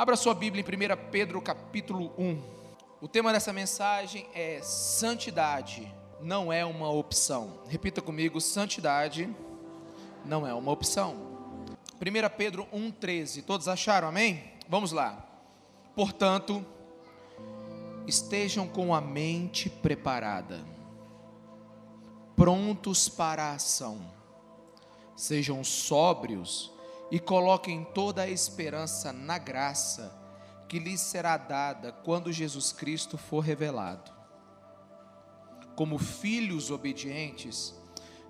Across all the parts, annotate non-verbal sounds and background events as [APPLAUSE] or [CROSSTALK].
Abra sua Bíblia em 1 Pedro capítulo 1. O tema dessa mensagem é santidade não é uma opção. Repita comigo, santidade não é uma opção. 1 Pedro 1,13. Todos acharam, amém? Vamos lá. Portanto, estejam com a mente preparada, prontos para a ação, sejam sóbrios e coloquem toda a esperança na graça que lhes será dada quando Jesus Cristo for revelado. Como filhos obedientes,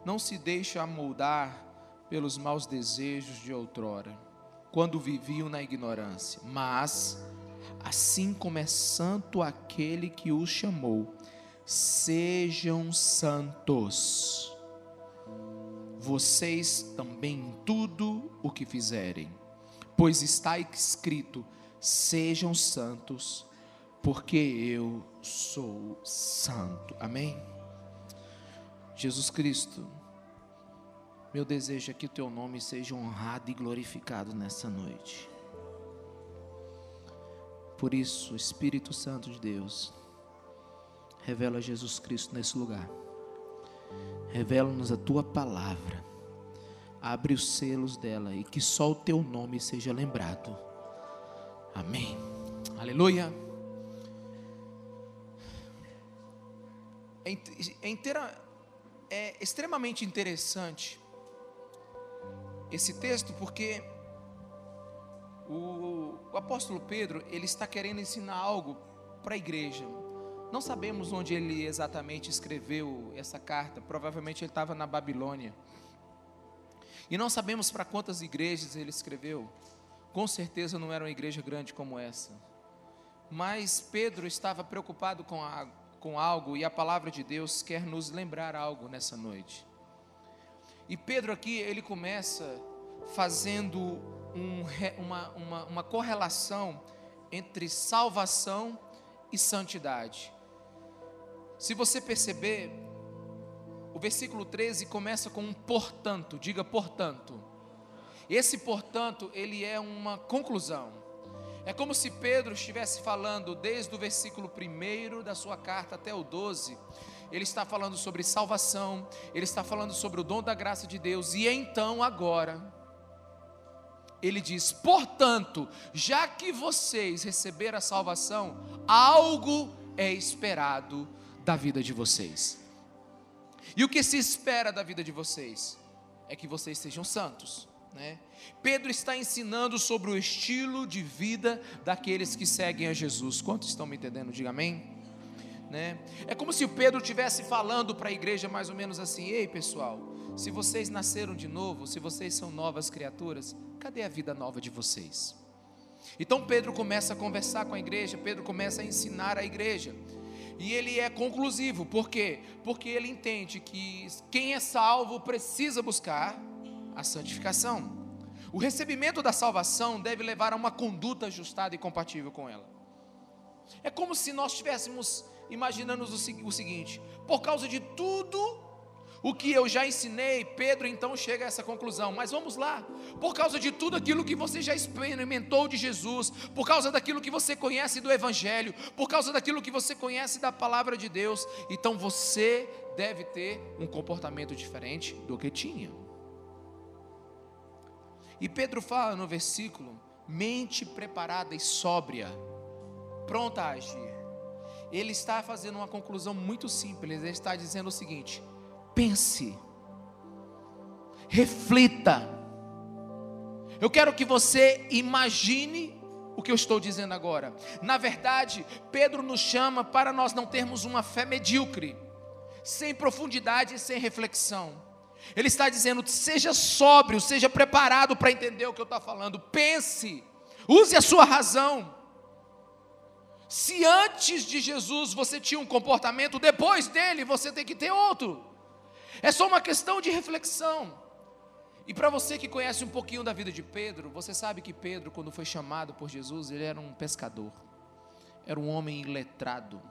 não se deixe amoldar pelos maus desejos de outrora, quando viviam na ignorância, mas, assim como é santo aquele que os chamou, sejam santos vocês também em tudo o que fizerem, pois está escrito: sejam santos, porque eu sou santo. Amém? Jesus Cristo, meu desejo é que o teu nome seja honrado e glorificado nessa noite. Por isso, Espírito Santo de Deus, revela Jesus Cristo nesse lugar. Revela-nos a tua palavra. Abre os selos dela e que só o teu nome seja lembrado. Amém. Aleluia. É, é, inteira, é extremamente interessante esse texto porque o, o apóstolo Pedro ele está querendo ensinar algo para a igreja. Não sabemos onde ele exatamente escreveu essa carta, provavelmente ele estava na Babilônia. E não sabemos para quantas igrejas ele escreveu. Com certeza não era uma igreja grande como essa. Mas Pedro estava preocupado com, a, com algo e a palavra de Deus quer nos lembrar algo nessa noite. E Pedro aqui, ele começa fazendo um, uma, uma, uma correlação entre salvação e santidade. Se você perceber, o versículo 13 começa com um portanto, diga portanto. Esse portanto, ele é uma conclusão. É como se Pedro estivesse falando desde o versículo 1 da sua carta até o 12. Ele está falando sobre salvação, ele está falando sobre o dom da graça de Deus, e então agora, ele diz: portanto, já que vocês receberam a salvação, algo é esperado da vida de vocês. E o que se espera da vida de vocês? É que vocês sejam santos. Né? Pedro está ensinando sobre o estilo de vida daqueles que seguem a Jesus. Quantos estão me entendendo? Diga amém. Né? É como se o Pedro estivesse falando para a igreja mais ou menos assim: Ei pessoal, se vocês nasceram de novo, se vocês são novas criaturas, cadê a vida nova de vocês? Então Pedro começa a conversar com a igreja, Pedro começa a ensinar a igreja. E ele é conclusivo, por quê? Porque ele entende que quem é salvo precisa buscar a santificação. O recebimento da salvação deve levar a uma conduta ajustada e compatível com ela. É como se nós estivéssemos imaginando o seguinte: por causa de tudo o que eu já ensinei, Pedro então chega a essa conclusão. Mas vamos lá, por causa de tudo aquilo que você já experimentou de Jesus, por causa daquilo que você conhece do Evangelho, por causa daquilo que você conhece da palavra de Deus, então você deve ter um comportamento diferente do que tinha. E Pedro fala no versículo: mente preparada e sóbria, pronta a agir. Ele está fazendo uma conclusão muito simples, ele está dizendo o seguinte: pense, reflita. Eu quero que você imagine o que eu estou dizendo agora. Na verdade, Pedro nos chama para nós não termos uma fé medíocre, sem profundidade e sem reflexão. Ele está dizendo: seja sóbrio, seja preparado para entender o que eu estou falando. Pense, use a sua razão. Se antes de Jesus você tinha um comportamento, depois dele você tem que ter outro. É só uma questão de reflexão. E para você que conhece um pouquinho da vida de Pedro, você sabe que Pedro, quando foi chamado por Jesus, ele era um pescador, era um homem iletrado,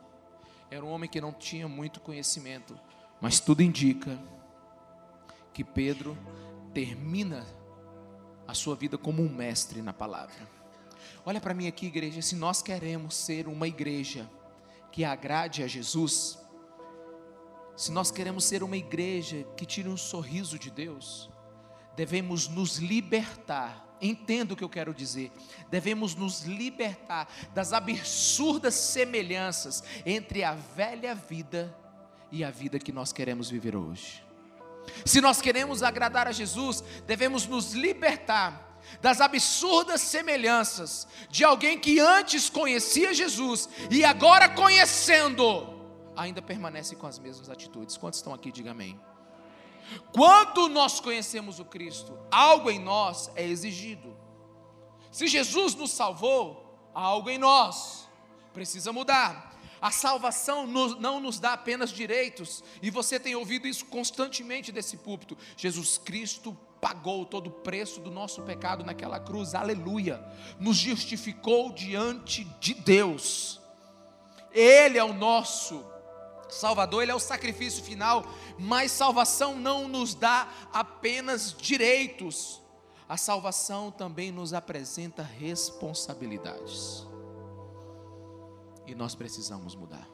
era um homem que não tinha muito conhecimento, mas tudo indica que Pedro termina a sua vida como um mestre na palavra. Olha para mim aqui, igreja, se nós queremos ser uma igreja que agrade a Jesus, se nós queremos ser uma igreja que tire um sorriso de Deus, devemos nos libertar. Entenda o que eu quero dizer. Devemos nos libertar das absurdas semelhanças entre a velha vida e a vida que nós queremos viver hoje. Se nós queremos agradar a Jesus, devemos nos libertar das absurdas semelhanças de alguém que antes conhecia Jesus e agora conhecendo ainda permanece com as mesmas atitudes. Quantos estão aqui? Diga amém. Quando nós conhecemos o Cristo, algo em nós é exigido. Se Jesus nos salvou, algo em nós precisa mudar. A salvação não nos dá apenas direitos, e você tem ouvido isso constantemente desse púlpito. Jesus Cristo pagou todo o preço do nosso pecado naquela cruz, aleluia, nos justificou diante de Deus, Ele é o nosso Salvador, Ele é o sacrifício final, mas salvação não nos dá apenas direitos, a salvação também nos apresenta responsabilidades, e nós precisamos mudar.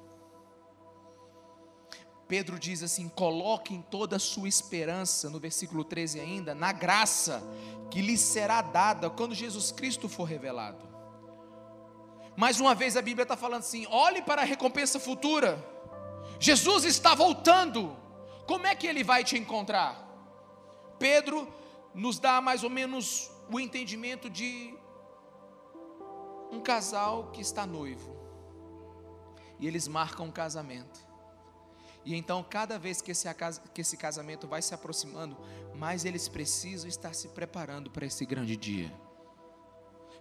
Pedro diz assim: coloquem toda a sua esperança, no versículo 13 ainda, na graça que lhes será dada quando Jesus Cristo for revelado. Mais uma vez a Bíblia está falando assim: olhe para a recompensa futura Jesus está voltando. Como é que ele vai te encontrar? Pedro nos dá mais ou menos o entendimento de um casal que está noivo. E eles marcam um casamento. E então, cada vez que esse, casamento vai se aproximando, mais eles precisam estar se preparando para esse grande dia.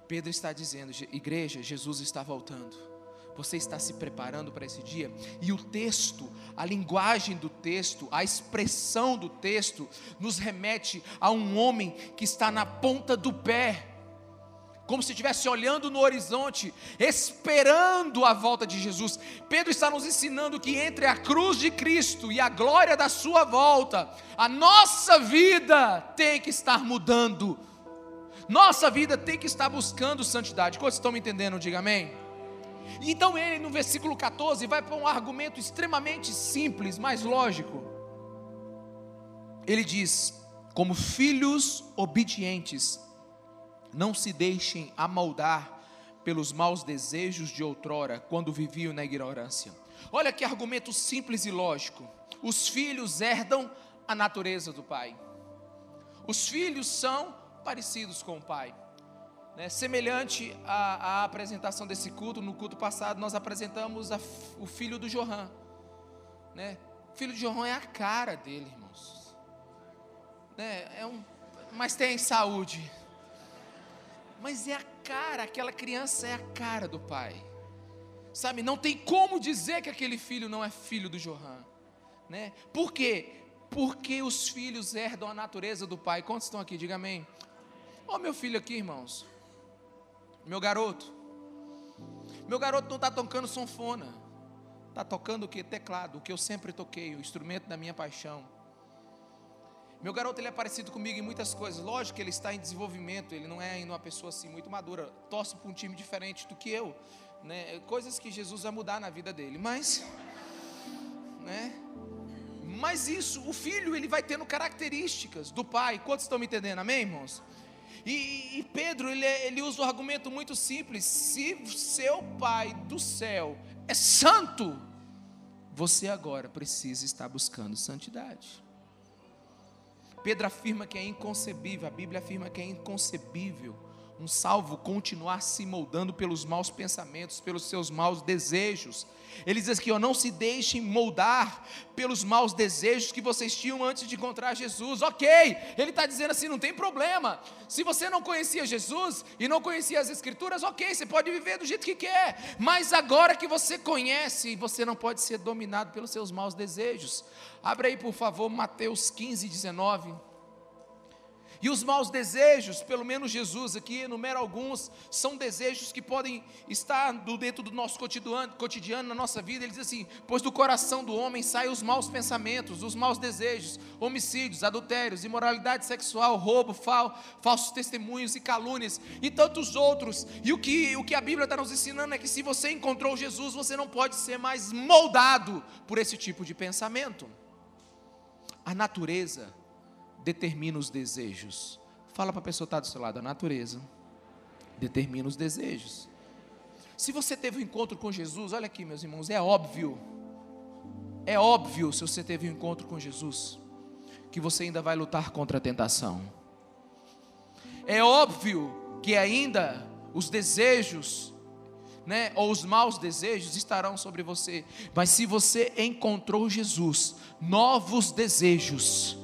Pedro está dizendo: igreja, Jesus está voltando. Você está se preparando para esse dia? E o texto, a linguagem do texto, a expressão do texto, nos remete a um homem que está na ponta do pé, como se estivesse olhando no horizonte, esperando a volta de Jesus. Pedro está nos ensinando que entre a cruz de Cristo e a glória da Sua volta, a nossa vida tem que estar mudando. Nossa vida tem que estar buscando santidade. Quantos estão me entendendo? Diga amém. Então ele, no versículo 14, vai para um argumento extremamente simples, mas lógico. Ele diz: Como filhos obedientes, não se deixem amoldar pelos maus desejos de outrora, quando viviam na ignorância. Olha que argumento simples e lógico. Os filhos herdam a natureza do pai. Os filhos são parecidos com o pai. Né, semelhante à, à, apresentação desse culto, no culto passado nós apresentamos a, o filho do Johan. Né? O filho de Johan é a cara dele, irmãos. Né? É um, mas tem saúde. Mas é a cara, aquela criança é a cara do pai. Sabe, não tem como dizer que aquele filho não é filho do Johan. Né? Por quê? Porque os filhos herdam a natureza do pai. Quantos estão aqui? Diga amém. Olha meu filho aqui, irmãos. Meu garoto. Meu garoto não está tocando sonfona. Está tocando o que? Teclado, o que eu sempre toquei, o instrumento da minha paixão. Meu garoto ele é parecido comigo em muitas coisas. Lógico que ele está em desenvolvimento, ele não é ainda uma pessoa assim muito madura. Torce para um time diferente do que eu. Né? Coisas que Jesus vai mudar na vida dele. Mas, né? Mas isso, o filho ele vai tendo características do pai. Quantos estão me entendendo? Amém, irmãos? E, e Pedro, ele, ele usa um argumento muito simples: se seu Pai do céu é santo, você agora precisa estar buscando santidade. Pedro afirma que é inconcebível, a Bíblia afirma que é inconcebível um salvo continuar se moldando pelos maus pensamentos, pelos seus maus desejos. Ele diz aqui, ó, não se deixem moldar pelos maus desejos que vocês tinham antes de encontrar Jesus. Ok, ele está dizendo assim, não tem problema. Se você não conhecia Jesus e não conhecia as Escrituras, ok, você pode viver do jeito que quer. Mas agora que você conhece, você não pode ser dominado pelos seus maus desejos. Abra aí, por favor, Mateus 15, 19. E os maus desejos, pelo menos Jesus aqui enumera alguns, são desejos que podem estar dentro do nosso cotidiano, cotidiano, na nossa vida. Ele diz assim: Pois do coração do homem saem os maus pensamentos, os maus desejos, homicídios, adultérios, imoralidade sexual, roubo, fal, falsos testemunhos e calúnias, e tantos outros. E o que, o que a Bíblia está nos ensinando é que se você encontrou Jesus, você não pode ser mais moldado por esse tipo de pensamento. A natureza determina os desejos. Fala para a pessoa que está do seu lado, a natureza determina os desejos. Se você teve um encontro com Jesus, olha aqui, meus irmãos, é óbvio, é óbvio, se você teve um encontro com Jesus, que você ainda vai lutar contra a tentação. É óbvio que ainda os desejos, né, ou os maus desejos estarão sobre você, mas se você encontrou Jesus, novos desejos,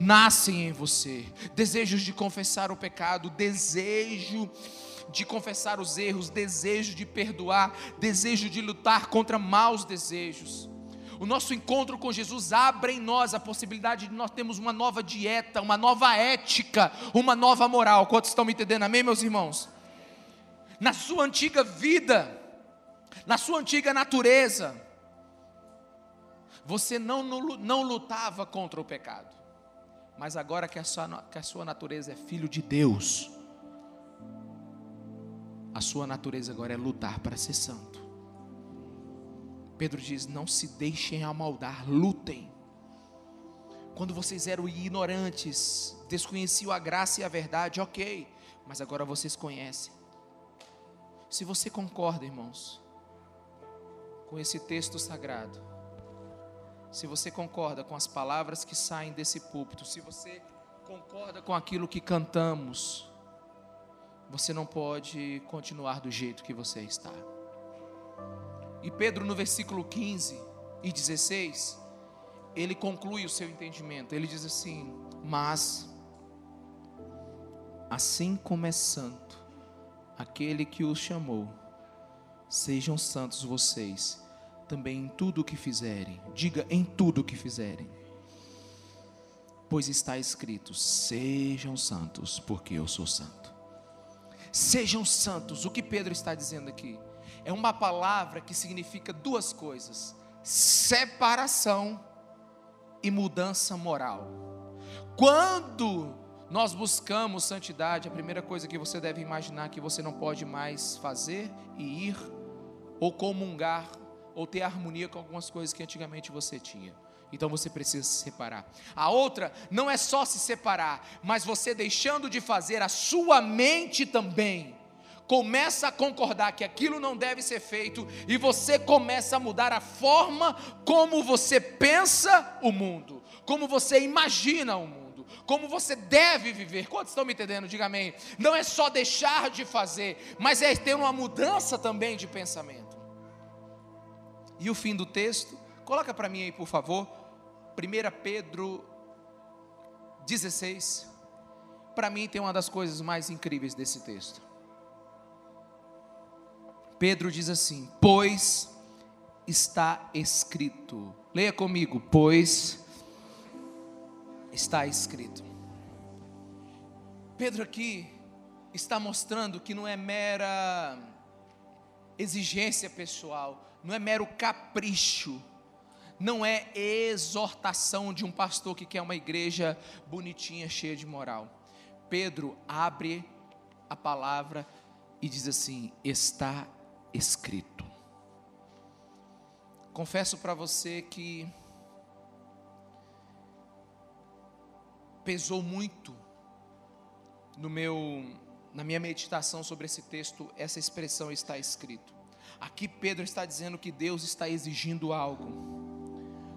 nascem em você. Desejos de confessar o pecado, desejo de confessar os erros, desejo de perdoar, desejo de lutar contra maus desejos. O nosso encontro com Jesus abre em nós a possibilidade de nós termos uma nova dieta, uma nova ética, uma nova moral. Quantos estão me entendendo? Amém, meus irmãos? Na sua antiga vida, na sua antiga natureza, você não, não lutava contra o pecado. Mas agora que a, sua, que a sua natureza é filho de Deus, a sua natureza agora é lutar para ser santo. Pedro diz: Não se deixem amaldar, lutem. Quando vocês eram ignorantes, desconheciam a graça e a verdade, ok, mas agora vocês conhecem. Se você concorda, irmãos, com esse texto sagrado, se você concorda com as palavras que saem desse púlpito, se você concorda com aquilo que cantamos, você não pode continuar do jeito que você está. E Pedro, no versículo 15 e 16, ele conclui o seu entendimento. Ele diz assim: Mas, assim como é santo aquele que os chamou, sejam santos vocês também em tudo o que fizerem. Diga em tudo o que fizerem. Pois está escrito: sejam santos, porque eu sou santo. Sejam santos. O que Pedro está dizendo aqui? É uma palavra que significa duas coisas: separação e mudança moral. Quando nós buscamos santidade, a primeira coisa que você deve imaginar que você não pode mais fazer e ir ou comungar ou ter harmonia com algumas coisas que antigamente você tinha. Então você precisa se separar. A outra não é só se separar, mas você deixando de fazer, a sua mente também começa a concordar que aquilo não deve ser feito e você começa a mudar a forma como você pensa o mundo, como você imagina o mundo, como você deve viver. Quantos estão me entendendo? Diga amém. Não é só deixar de fazer, mas é ter uma mudança também de pensamento. E o fim do texto, coloca para mim aí, por favor, 1 Pedro 16. Para mim tem uma das coisas mais incríveis desse texto. Pedro diz assim: Pois está escrito. Leia comigo, pois está escrito. Pedro aqui está mostrando que não é mera exigência pessoal, não é mero capricho, não é exortação de um pastor que quer uma igreja bonitinha, cheia de moral. Pedro abre a palavra e diz assim: está escrito. Confesso para você que pesou muito no meu na minha meditação sobre esse texto essa expressão está escrito. Aqui Pedro está dizendo que Deus está exigindo algo.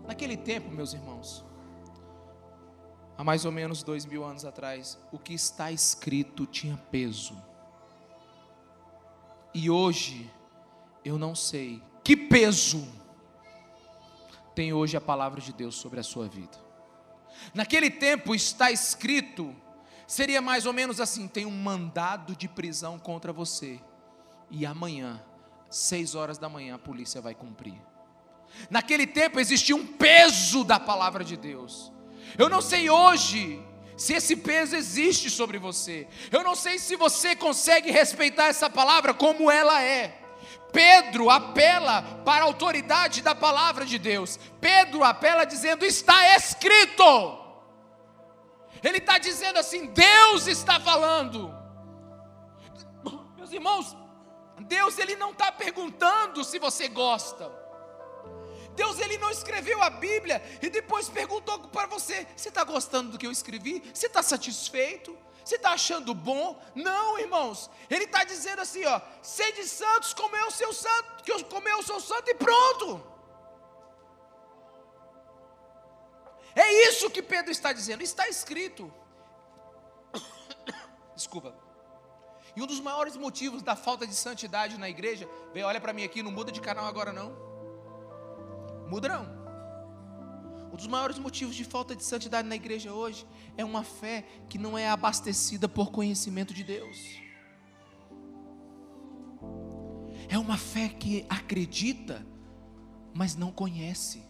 Naquele tempo, meus irmãos, há mais ou menos dois mil anos atrás, o que está escrito tinha peso. E hoje, eu não sei que peso tem hoje a palavra de Deus sobre a sua vida. Naquele tempo está escrito, seria mais ou menos assim: tem um mandado de prisão contra você, e amanhã seis horas da manhã a polícia vai cumprir. Naquele tempo existia um peso da palavra de Deus. Eu não sei hoje Se esse peso existe sobre você. Eu não sei se você consegue respeitar essa palavra como ela é. Pedro apela para a autoridade da palavra de Deus. Pedro apela dizendo: está escrito. Ele está dizendo assim: Deus está falando. Meus irmãos, Deus ele não está perguntando se você gosta. Deus ele não escreveu a Bíblia e depois perguntou para você: você está gostando do que eu escrevi? Você está satisfeito? Você está achando bom? Não, irmãos. Ele está dizendo assim: ó, sede santos como eu, seu santo, que eu, como eu sou santo e pronto. É isso que Pedro está dizendo. Está escrito. [COUGHS] Desculpa. E um dos maiores motivos da falta de santidade na igreja, vem, olha para mim aqui, não muda de canal agora não. Muda não. Um dos maiores motivos de falta de santidade na igreja hoje é uma fé que não é abastecida por conhecimento de Deus. É uma fé que acredita, mas não conhece.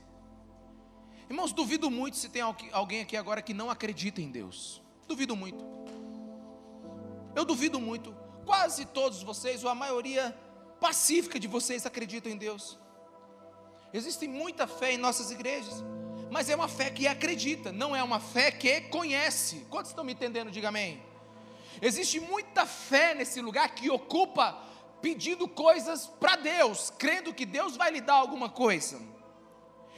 Irmãos, duvido muito se tem alguém aqui agora que não acredita em Deus. Duvido muito. Eu duvido muito. Quase todos vocês, ou a maioria pacífica de vocês, acreditam em Deus. Existe muita fé em nossas igrejas, mas é uma fé que acredita, não é uma fé que conhece. Quantos estão me entendendo? Diga amém. Existe muita fé nesse lugar que ocupa pedindo coisas para Deus, crendo que Deus vai lhe dar alguma coisa.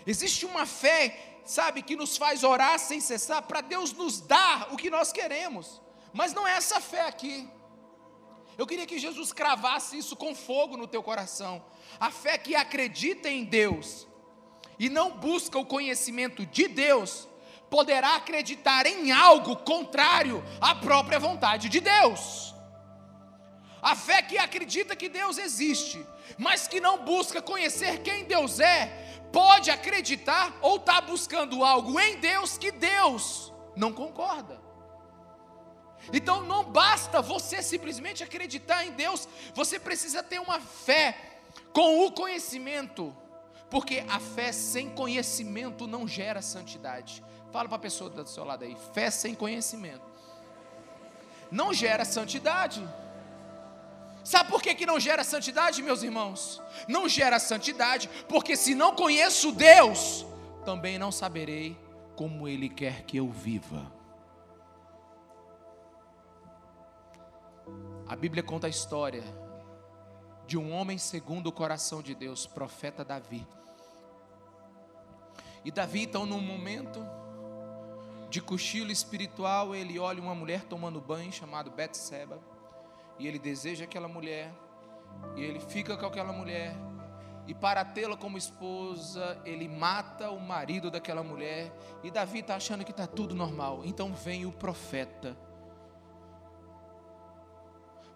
Existe uma fé, sabe, que nos faz orar sem cessar para Deus nos dar o que nós queremos. Mas não é essa fé aqui. Eu queria que Jesus cravasse isso com fogo no teu coração. A fé que acredita em Deus e não busca o conhecimento de Deus, poderá acreditar em algo contrário à própria vontade de Deus. A fé que acredita que Deus existe, mas que não busca conhecer quem Deus é, pode acreditar ou está buscando algo em Deus que Deus não concorda. Então não basta você simplesmente acreditar em Deus, você precisa ter uma fé com o conhecimento, porque a fé sem conhecimento não gera santidade. Fala para a pessoa do seu lado aí: fé sem conhecimento não gera santidade. Sabe por que, que não gera santidade, meus irmãos? Não gera santidade, porque se não conheço Deus, também não saberei como Ele quer que eu viva. A Bíblia conta a história de um homem segundo o coração de Deus, profeta Davi. E Davi, então, num momento de cochilo espiritual, ele olha uma mulher tomando banho chamada Betseba, e ele deseja aquela mulher, e ele fica com aquela mulher, e para tê-la como esposa, ele mata o marido daquela mulher, e Davi está achando que está tudo normal. Então vem o profeta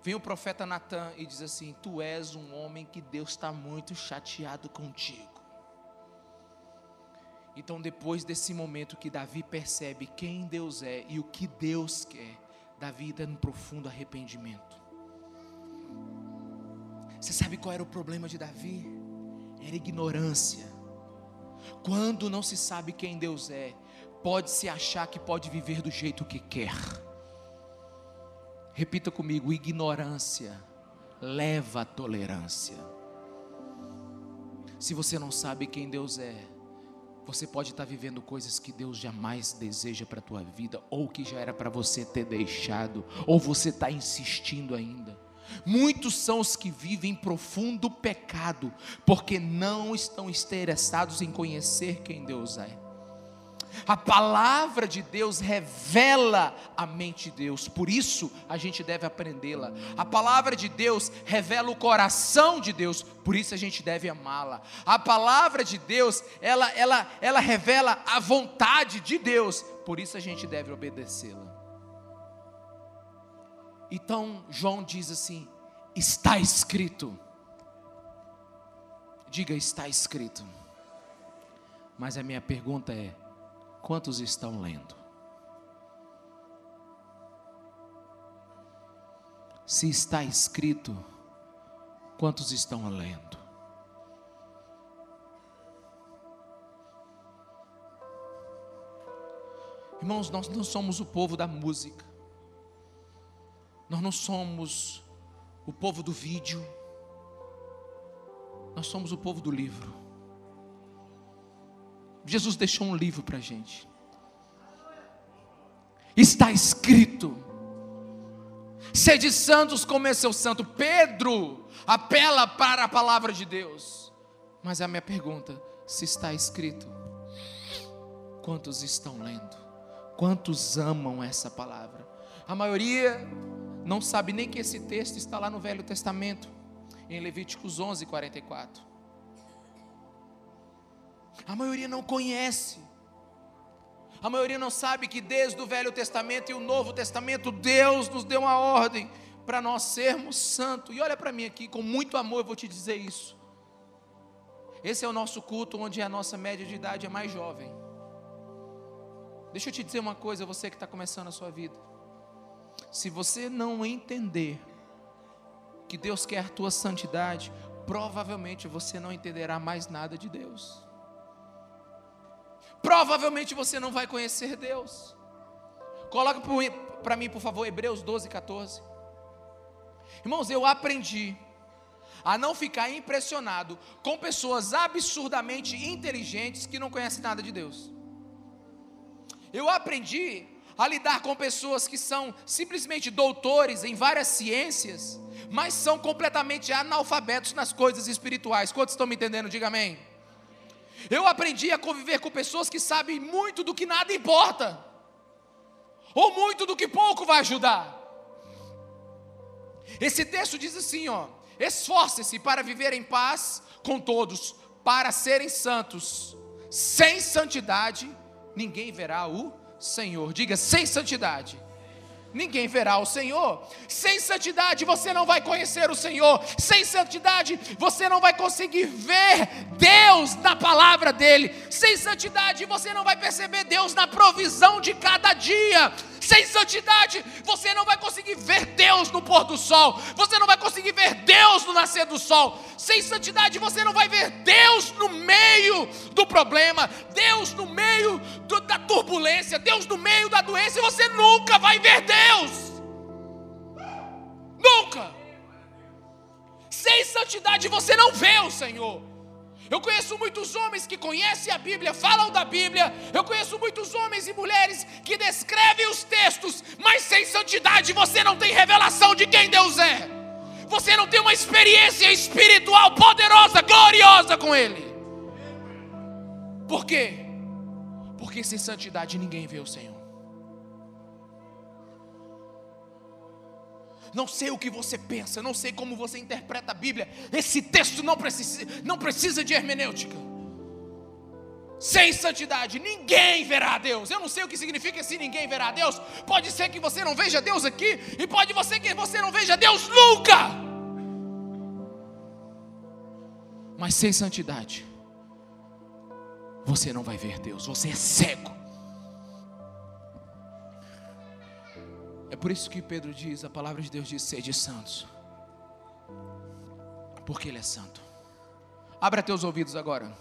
Vem o profeta Natan e diz assim: Tu és um homem que Deus está muito chateado contigo. Então, depois desse momento que Davi percebe quem Deus é e o que Deus quer, Davi está em profundo arrependimento. Você sabe qual era o problema de Davi? Era ignorância. Quando não se sabe quem Deus é, pode se achar que pode viver do jeito que quer. Repita comigo: ignorância leva à tolerância. Se você não sabe quem Deus é, você pode estar vivendo coisas que Deus jamais deseja para a tua vida, ou que já era para você ter deixado, ou você está insistindo ainda. Muitos são os que vivem profundo pecado, porque não estão interessados em conhecer quem Deus é. A palavra de Deus revela a mente de Deus, por isso a gente deve aprendê-la. A palavra de Deus revela o coração de Deus, por isso a gente deve amá-la. A palavra de Deus, ela, ela, ela revela a vontade de Deus, por isso a gente deve obedecê-la. Então João diz assim: está escrito. Diga, está escrito. Mas a minha pergunta é: Quantos estão lendo? Se está escrito, quantos estão lendo? Irmãos, nós não somos o povo da música, nós não somos o povo do vídeo, nós somos o povo do livro. Jesus deixou um livro para a gente. Está escrito. Sede santos como é seu santo. Pedro apela para a palavra de Deus. Mas a minha pergunta: se está escrito, quantos estão lendo? Quantos amam essa palavra? A maioria não sabe nem que esse texto está lá no Velho Testamento, em Levíticos 11, 44. A maioria não conhece. A maioria não sabe que desde o Velho Testamento e o Novo Testamento, Deus nos deu uma ordem para nós sermos santos. E olha para mim aqui, com muito amor eu vou te dizer isso. Esse é o nosso culto onde a nossa média de idade é mais jovem. Deixa eu te dizer uma coisa, você que está começando a sua vida. Se você não entender que Deus quer a tua santidade, provavelmente você não entenderá mais nada de Deus. Provavelmente você não vai conhecer Deus. Coloca para mim, por favor, Hebreus 12, 14. Irmãos, eu aprendi a não ficar impressionado com pessoas absurdamente inteligentes que não conhecem nada de Deus. Eu aprendi a lidar com pessoas que são simplesmente doutores em várias ciências, mas são completamente analfabetos nas coisas espirituais. Quantos estão me entendendo? Diga amém. Eu aprendi a conviver com pessoas que sabem muito do que nada importa, ou muito do que pouco vai ajudar. Esse texto diz assim, ó: Esforce-se para viver em paz com todos, para serem santos. Sem santidade, ninguém verá o Senhor. Diga, sem santidade ninguém verá o Senhor. Sem santidade você não vai conhecer o Senhor. Sem santidade você não vai conseguir ver Deus na palavra dele. Sem santidade você não vai perceber Deus na provisão de cada dia. Sem santidade você não vai conseguir ver Deus no pôr do sol. Você não vai conseguir ver Deus no nascer do sol. Sem santidade você não vai ver Deus no meio do problema, Deus no meio do, da turbulência, Deus no meio da doença. Você nunca vai ver Deus. Deus. Nunca. Sem santidade você não vê o Senhor. Eu conheço muitos homens que conhecem a Bíblia, falam da Bíblia. Eu conheço muitos homens e mulheres que descrevem os textos, mas sem santidade você não tem revelação de quem Deus é. Você não tem uma experiência espiritual poderosa, gloriosa com Ele. Por quê? Porque sem santidade ninguém vê o Senhor. Não sei o que você pensa, não sei como você interpreta a Bíblia. Esse texto não precisa, não precisa de hermenêutica. Sem santidade, ninguém verá a Deus. Eu não sei o que significa se ninguém verá a Deus. Pode ser que você não veja Deus aqui, e pode ser que você não veja Deus nunca. Mas sem santidade, você não vai ver Deus, você é cego. É por isso que Pedro diz, a palavra de Deus diz: sede santos, porque Ele é santo. Abra teus ouvidos agora.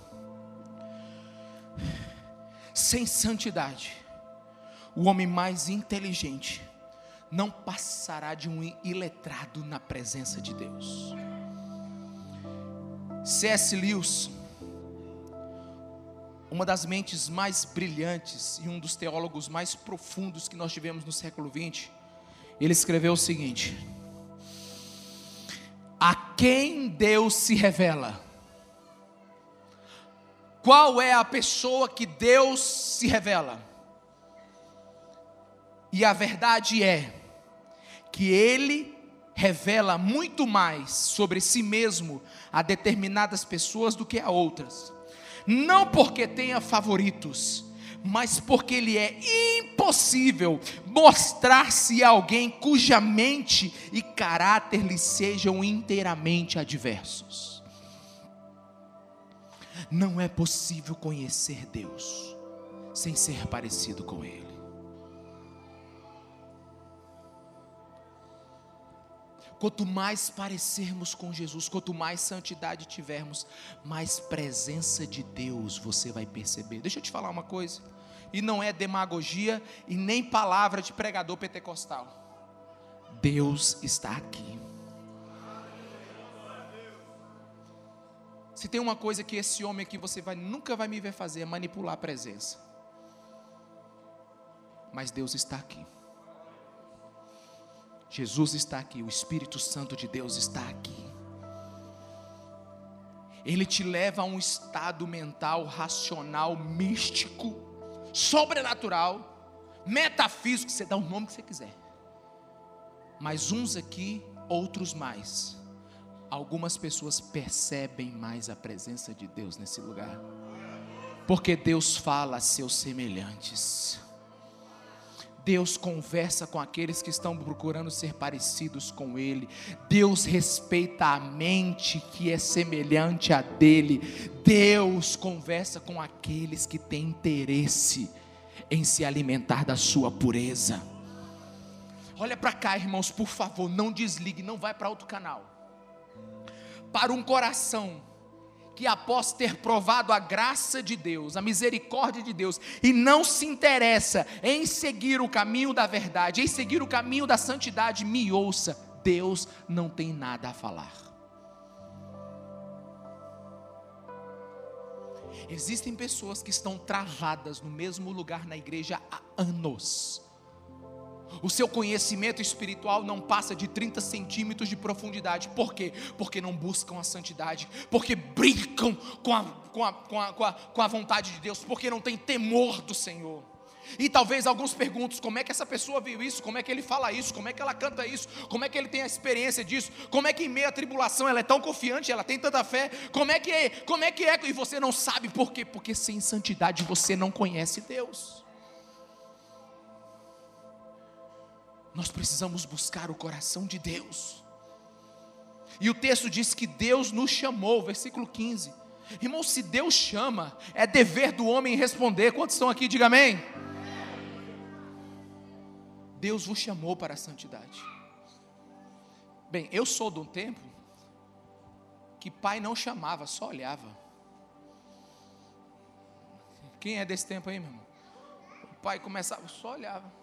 Sem santidade, o homem mais inteligente não passará de um iletrado na presença de Deus. C.S. Lewis, uma das mentes mais brilhantes e um dos teólogos mais profundos que nós tivemos no século XX, ele escreveu o seguinte: A quem Deus se revela? Qual é a pessoa que Deus se revela? E a verdade é que Ele revela muito mais sobre si mesmo a determinadas pessoas do que a outras. Não porque tenha favoritos, mas porque lhe é impossível mostrar-se alguém cuja mente e caráter lhe sejam inteiramente adversos. Não é possível conhecer Deus sem ser parecido com Ele. Quanto mais parecermos com Jesus, quanto mais santidade tivermos, mais presença de Deus você vai perceber. Deixa eu te falar uma coisa. e não é demagogia e nem palavra de pregador pentecostal. Deus está aqui. Se tem uma coisa que esse homem aqui você vai, nunca vai me ver fazer é manipular a presença. Mas Deus está aqui. Jesus está aqui, o Espírito Santo de Deus está aqui. Ele te leva a um estado mental, racional, místico, sobrenatural, metafísico, você dá o nome que você quiser. Mas uns aqui, outros mais. Algumas pessoas percebem mais a presença de Deus nesse lugar. Porque Deus fala a seus semelhantes. Deus conversa com aqueles que estão procurando ser parecidos com Ele. Deus respeita a mente que é semelhante a dele. Deus conversa com aqueles que têm interesse em se alimentar da sua pureza. Olha para cá, irmãos, por favor, não desligue, não vai para outro canal. Para um coração que após ter provado a graça de Deus, a misericórdia de Deus, e não se interessa em seguir o caminho da verdade, em seguir o caminho da santidade, me ouça, Deus não tem nada a falar. Existem pessoas que estão travadas no mesmo lugar na igreja há anos o seu conhecimento espiritual não passa de 30 centímetros de profundidade. Por quê? Porque não buscam a santidade, porque brincam com a, com a, com a, com a, com a vontade de Deus, porque não tem temor do Senhor. E talvez alguns perguntam: como é que essa pessoa viu isso? Como é que ele fala isso? Como é que ela canta isso? Como é que ele tem a experiência disso? Como é que em meio à tribulação ela é tão confiante, ela tem tanta fé? Como é que é? Como é que é? E você não sabe por quê? Porque sem santidade você não conhece Deus. Nós precisamos buscar o coração de Deus. E o texto diz que Deus nos chamou, versículo 15. Irmão, se Deus chama, é dever do homem responder. Quantos estão aqui? Diga amém. Deus vos chamou para a santidade. Bem, eu sou de um tempo que pai não chamava, só olhava. Quem é desse tempo aí, meu irmão? O pai começava, só olhava.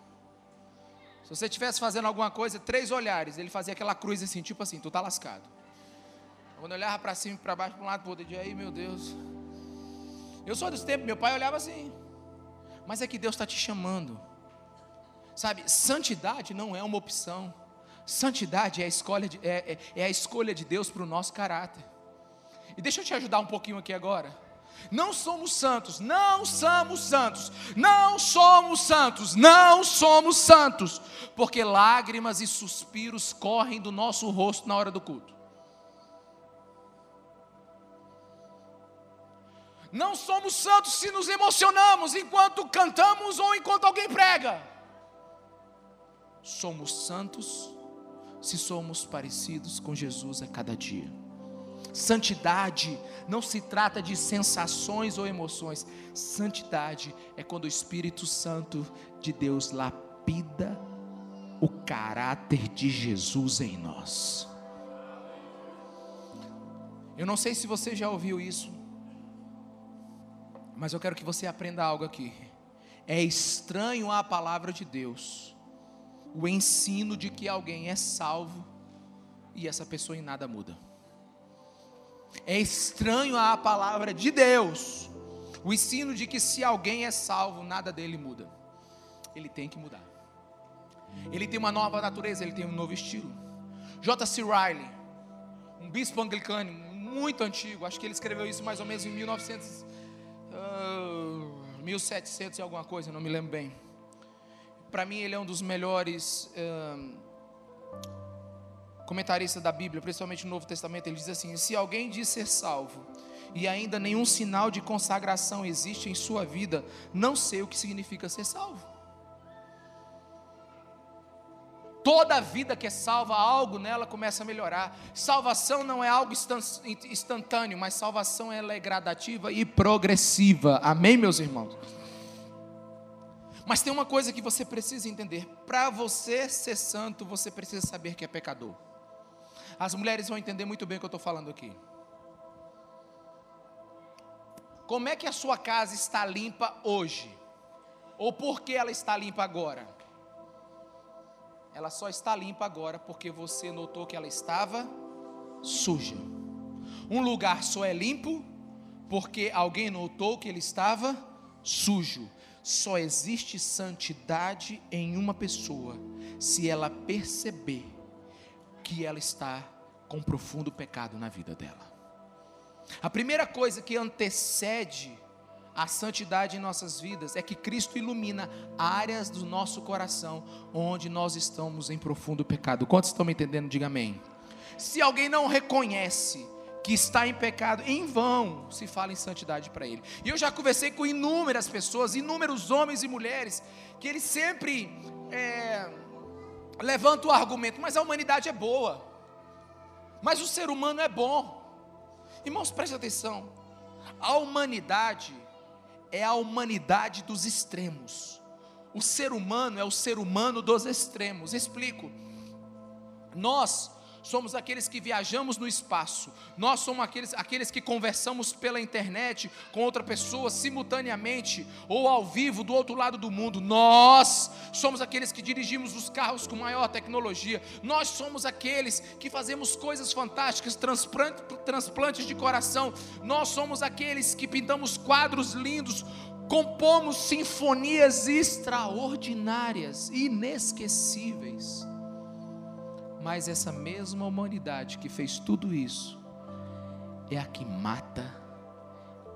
Se você estivesse fazendo alguma coisa, três olhares, ele fazia aquela cruz assim, tipo assim, tu tá lascado. Quando eu olhava para cima para baixo, para um lado, para outro, eu aí meu Deus. Eu sou desse tempo, meu pai olhava assim. Mas é que Deus está te chamando. Sabe, santidade não é uma opção. Santidade é a escolha de, é, é, é a escolha de Deus para o nosso caráter. E deixa eu te ajudar um pouquinho aqui agora. Não somos santos, não somos santos, não somos santos, não somos santos, porque lágrimas e suspiros correm do nosso rosto na hora do culto. Não somos santos se nos emocionamos enquanto cantamos ou enquanto alguém prega. Somos santos se somos parecidos com Jesus a cada dia. Santidade não se trata de sensações ou emoções. Santidade é quando o Espírito Santo de Deus lapida o caráter de Jesus em nós. Eu não sei se você já ouviu isso, mas eu quero que você aprenda algo aqui. É estranho à palavra de Deus o ensino de que alguém é salvo e essa pessoa em nada muda é estranho à palavra de Deus o ensino de que se alguém é salvo, nada dele muda. Ele tem que mudar. Ele tem uma nova natureza, ele tem um novo estilo. J.C. Riley, um bispo anglicano muito antigo, acho que ele escreveu isso mais ou menos em 1900, uh, 1700 e alguma coisa, não me lembro bem. Para mim, ele é um dos melhores. Uh, comentarista da Bíblia, principalmente no Novo Testamento, ele diz assim: se alguém diz ser salvo e ainda nenhum sinal de consagração existe em sua vida, não sei o que significa ser salvo. Toda vida que é salva, algo nela começa a melhorar. Salvação não é algo instantâneo, mas salvação ela é gradativa e progressiva. Amém, meus irmãos? Mas tem uma coisa que você precisa entender: para você ser santo, você precisa saber que é pecador. As mulheres vão entender muito bem o que eu estou falando aqui. Como é que a sua casa está limpa hoje? Ou por que ela está limpa agora? Ela só está limpa agora porque você notou que ela estava suja. Um lugar só é limpo porque alguém notou que ele estava sujo. Só existe santidade em uma pessoa se ela perceber que ela está com profundo pecado na vida dela. A primeira coisa que antecede a santidade em nossas vidas é que Cristo ilumina áreas do nosso coração onde nós estamos em profundo pecado. Quantos estão me entendendo? Diga amém. Se alguém não reconhece que está em pecado, em vão se fala em santidade para ele. E eu já conversei com inúmeras pessoas, inúmeros homens e mulheres, que eles sempre é, levantam o argumento, mas a humanidade é boa, mas o ser humano é bom. Irmãos, preste atenção, a humanidade é a humanidade dos extremos. O ser humano é o ser humano dos extremos. Explico. Nós somos aqueles que viajamos no espaço, nós somos aqueles, aqueles que conversamos pela internet com outra pessoa simultaneamente ou ao vivo do outro lado do mundo. Nós somos aqueles que dirigimos os carros com maior tecnologia, nós somos aqueles que fazemos coisas fantásticas, transplante, transplantes de coração, nós somos aqueles que pintamos quadros lindos compomos sinfonias extraordinárias, inesquecíveis. Mas essa mesma humanidade que fez tudo isso é a que mata,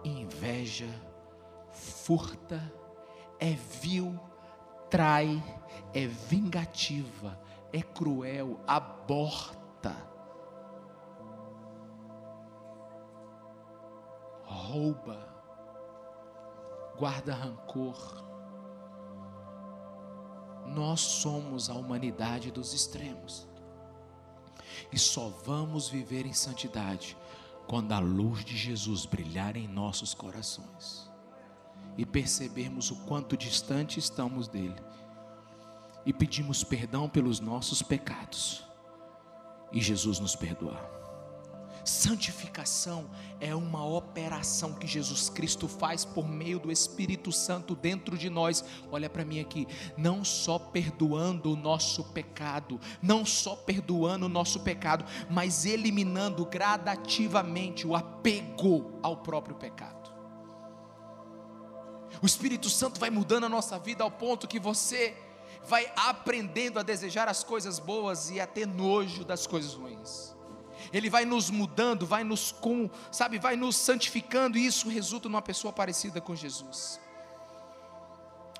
inveja, furta, é vil, trai, é vingativa, é cruel, aborta, rouba, guarda rancor. Nós somos a humanidade dos extremos. E só vamos viver em santidade quando a luz de Jesus brilhar em nossos corações e percebermos o quanto distante estamos dele e pedimos perdão pelos nossos pecados e Jesus nos perdoar. Santificação é uma operação que Jesus Cristo faz por meio do Espírito Santo dentro de nós. Olha para mim aqui, não só perdoando o nosso pecado, não só perdoando o nosso pecado, mas eliminando gradativamente o apego ao próprio pecado. O Espírito Santo vai mudando a nossa vida ao ponto que você vai aprendendo a desejar as coisas boas e a ter nojo das coisas ruins. Ele vai nos mudando, vai nos com, sabe, vai nos santificando e isso resulta numa pessoa parecida com Jesus.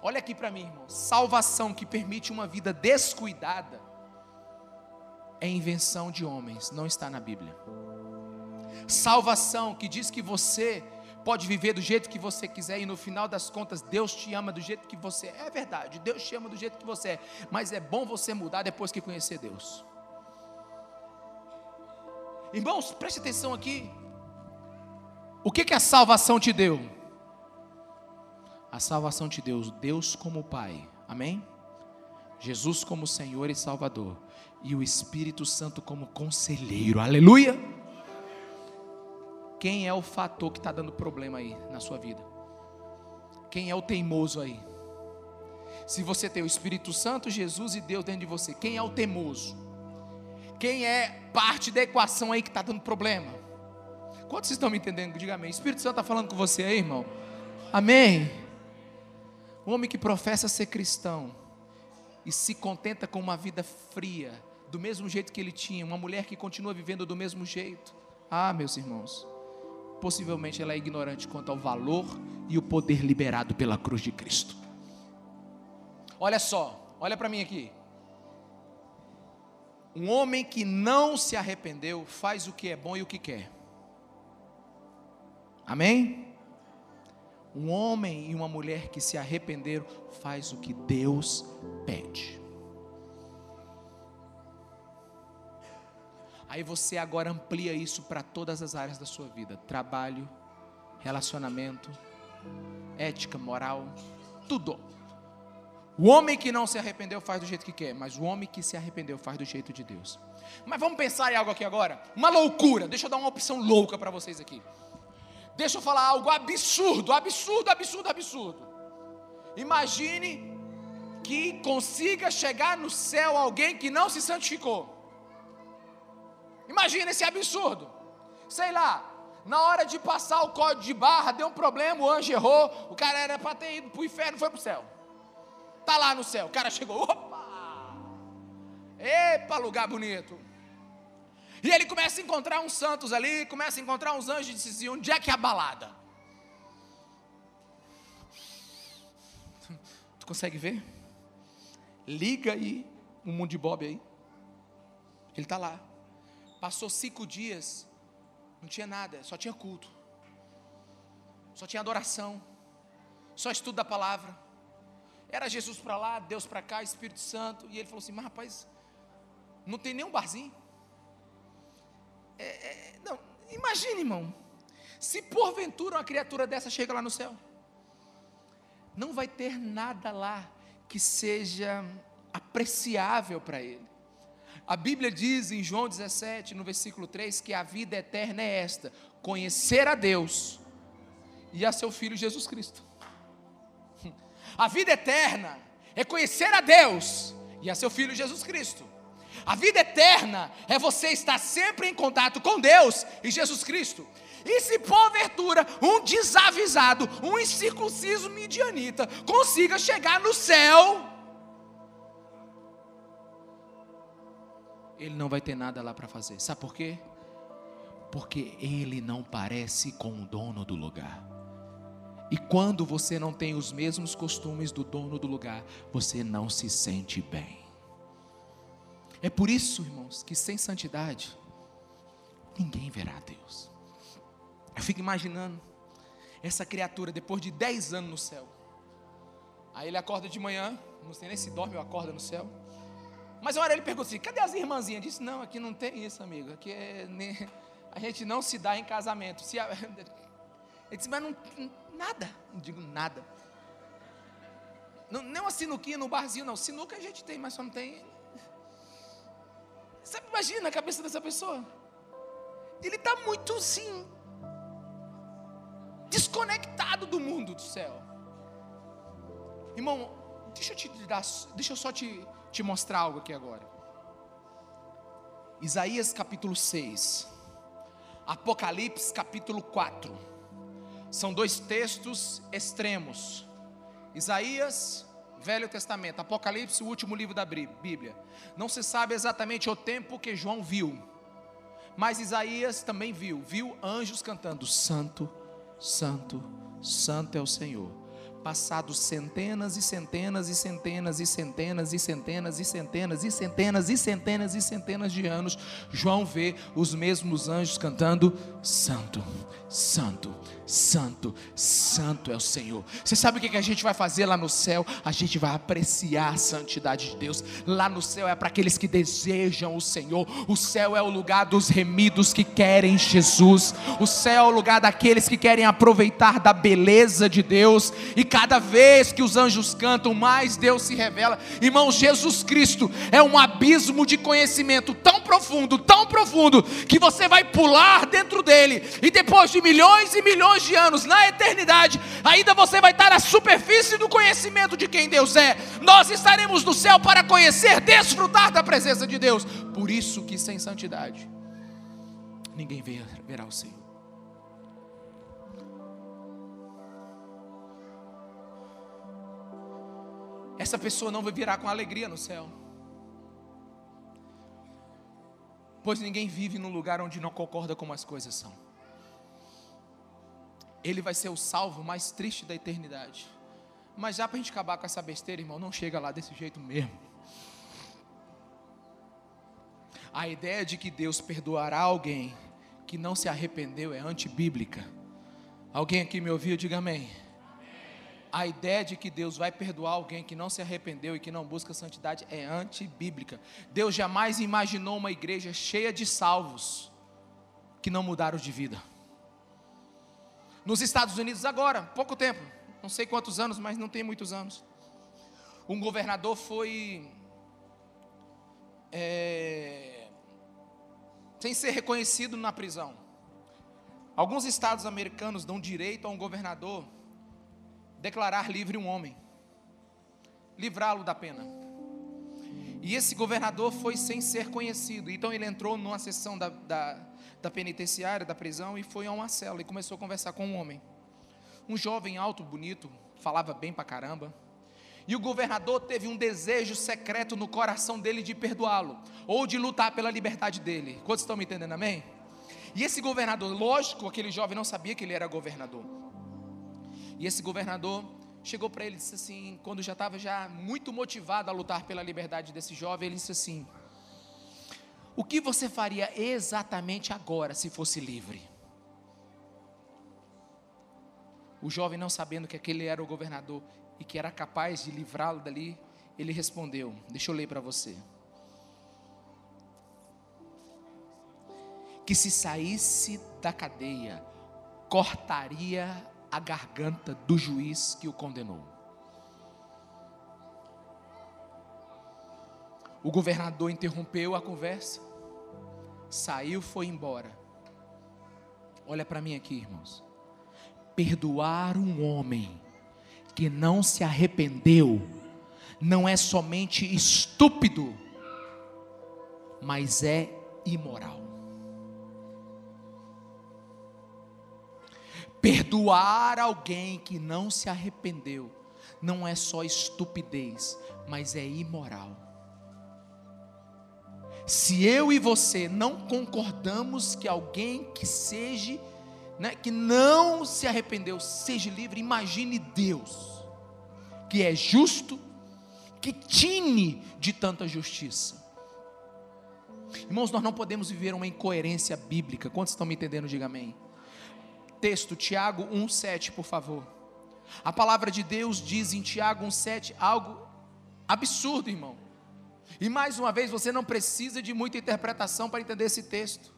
Olha aqui para mim, irmão. Salvação que permite uma vida descuidada é invenção de homens, não está na Bíblia. Salvação que diz que você pode viver do jeito que você quiser e no final das contas Deus te ama do jeito que você é. É verdade, Deus te ama do jeito que você é, mas é bom você mudar depois que conhecer Deus. Irmãos, preste atenção aqui. O que, que a salvação te deu? A salvação te deu Deus como Pai, amém? Jesus como Senhor e Salvador, e o Espírito Santo como conselheiro, aleluia. Quem é o fator que está dando problema aí na sua vida? Quem é o teimoso aí? Se você tem o Espírito Santo, Jesus e Deus dentro de você, quem é o teimoso? Quem é parte da equação aí que está dando problema? Quantos estão me entendendo? Diga amém. O Espírito Santo está falando com você aí, irmão? Amém. O homem que professa ser cristão e se contenta com uma vida fria, do mesmo jeito que ele tinha, uma mulher que continua vivendo do mesmo jeito. Ah, meus irmãos, possivelmente ela é ignorante quanto ao valor e o poder liberado pela cruz de Cristo. Olha só, olha para mim aqui. Um homem que não se arrependeu faz o que é bom e o que quer. Amém? Um homem e uma mulher que se arrependeram faz o que Deus pede. Aí você agora amplia isso para todas as áreas da sua vida: trabalho, relacionamento, ética, moral, tudo. O homem que não se arrependeu faz do jeito que quer, mas o homem que se arrependeu faz do jeito de Deus. Mas vamos pensar em algo aqui agora. Uma loucura. Deixa eu dar uma opção louca para vocês aqui. Deixa eu falar algo absurdo, absurdo, absurdo, absurdo. Imagine que consiga chegar no céu alguém que não se santificou. Imagina esse absurdo. Sei lá, na hora de passar o código de barra, deu um problema, o anjo errou, o cara era para ter ido para o inferno, foi para o céu. Está lá no céu, o cara chegou, opa! Epa, lugar bonito. E ele começa a encontrar uns santos ali, começa a encontrar uns anjos e diz assim: onde é que é a balada? [LAUGHS] Tu consegue ver? Liga aí o mundo de Bob aí. Ele está lá. Passou cinco dias, não tinha nada, só tinha culto, só tinha adoração, só estudo da palavra. Era Jesus para lá, Deus para cá, Espírito Santo. E ele falou assim: Mas rapaz, não tem nenhum barzinho. É, é, não, imagine, irmão. Se porventura uma criatura dessa chega lá no céu, não vai ter nada lá que seja apreciável para ele. A Bíblia diz em João 17, no versículo 3, que a vida eterna é esta: conhecer a Deus e a seu Filho Jesus Cristo. A vida eterna é conhecer a Deus e a seu Filho Jesus Cristo. A vida eterna é você estar sempre em contato com Deus e Jesus Cristo. E se porventura um desavisado, um incircunciso midianita consiga chegar no céu, ele não vai ter nada lá para fazer. Sabe por quê? Porque ele não parece com o dono do lugar. E quando você não tem os mesmos costumes do dono do lugar, você não se sente bem. É por isso, irmãos, que sem santidade, ninguém verá Deus. Eu fico imaginando essa criatura depois de 10 anos no céu. Aí ele acorda de manhã, não sei nem se dorme ou acorda no céu. Mas uma hora ele pergunta assim: cadê as irmãzinhas? Disse: não, aqui não tem isso, amigo. Aqui é, a gente não se dá em casamento. Se a, [LAUGHS] ele disse: mas não, nada. Não digo nada. Não, nem uma sinuquinha no barzinho, não. Sinuca a gente tem, mas só não tem você imagina a cabeça dessa pessoa? Ele está muito sim desconectado do mundo do céu. Irmão, deixa eu te dar, deixa eu só te, te mostrar algo aqui agora. Isaías capítulo 6, Apocalipse capítulo 4. São dois textos extremos. Isaías Velho Testamento, Apocalipse, o último livro da Bíblia. Não se sabe exatamente o tempo que João viu, mas Isaías também viu, viu anjos cantando: Santo, Santo, Santo é o Senhor passados centenas e centenas e centenas e centenas e centenas e centenas e centenas e centenas e centenas de anos, João vê os mesmos anjos cantando: Santo, Santo, Santo, Santo é o Senhor. Você sabe o que a gente vai fazer lá no céu? A gente vai apreciar a santidade de Deus. Lá no céu é para aqueles que desejam o Senhor. O céu é o lugar dos remidos que querem Jesus. O céu é o lugar daqueles que querem aproveitar da beleza de Deus e cada vez que os anjos cantam, mais Deus se revela. Irmão, Jesus Cristo é um abismo de conhecimento tão profundo, tão profundo, que você vai pular dentro dele, e depois de milhões e milhões de anos, na eternidade, ainda você vai estar na superfície do conhecimento de quem Deus é. Nós estaremos no céu para conhecer, desfrutar da presença de Deus. Por isso que sem santidade, ninguém verá o Senhor. Essa pessoa não vai virar com alegria no céu. Pois ninguém vive num lugar onde não concorda como as coisas são. Ele vai ser o salvo mais triste da eternidade. Mas já para a gente acabar com essa besteira, irmão, não chega lá desse jeito mesmo. A ideia de que Deus perdoará alguém que não se arrependeu é antibíblica. Alguém aqui me ouviu? Diga amém a ideia de que Deus vai perdoar alguém que não se arrependeu e que não busca santidade é antibíblica. Deus jamais imaginou uma igreja cheia de salvos que não mudaram de vida. Nos Estados Unidos agora, pouco tempo, não sei quantos anos, mas não tem muitos anos. Um governador foi é, sem ser reconhecido na prisão. Alguns estados americanos dão direito a um governador declarar livre um homem. livrá-lo da pena. E esse governador foi sem ser conhecido. Então ele entrou numa sessão da, da, da penitenciária, da prisão, e foi a uma cela e começou a conversar com um homem. Um jovem alto, bonito, falava bem pra caramba. E o governador teve um desejo secreto no coração dele de perdoá-lo, ou de lutar pela liberdade dele. Quantos estão me entendendo, amém? E esse governador, lógico, aquele jovem não sabia que ele era governador. E esse governador chegou para ele e disse assim, quando já estava já muito motivado a lutar pela liberdade desse jovem, ele disse assim: O que você faria exatamente agora se fosse livre? O jovem, não sabendo que aquele era o governador e que era capaz de livrá-lo dali, ele respondeu: Deixa eu ler para você. Que se saísse da cadeia, cortaria a garganta do juiz que o condenou. O governador interrompeu a conversa, saiu, foi embora. Olha para mim aqui, irmãos. Perdoar um homem que não se arrependeu não é somente estúpido, mas é imoral. Perdoar alguém que não se arrependeu não é só estupidez, mas é imoral. Se eu e você não concordamos que alguém que seja, né, que não se arrependeu, seja livre, imagine Deus, que é justo, que tine de tanta justiça. Irmãos, nós não podemos viver uma incoerência bíblica. Quantos estão me entendendo? Diga amém texto, Tiago 1,7, por favor. A palavra de Deus diz em Tiago 1,7 algo absurdo, irmão. E mais uma vez, você não precisa de muita interpretação para entender esse texto.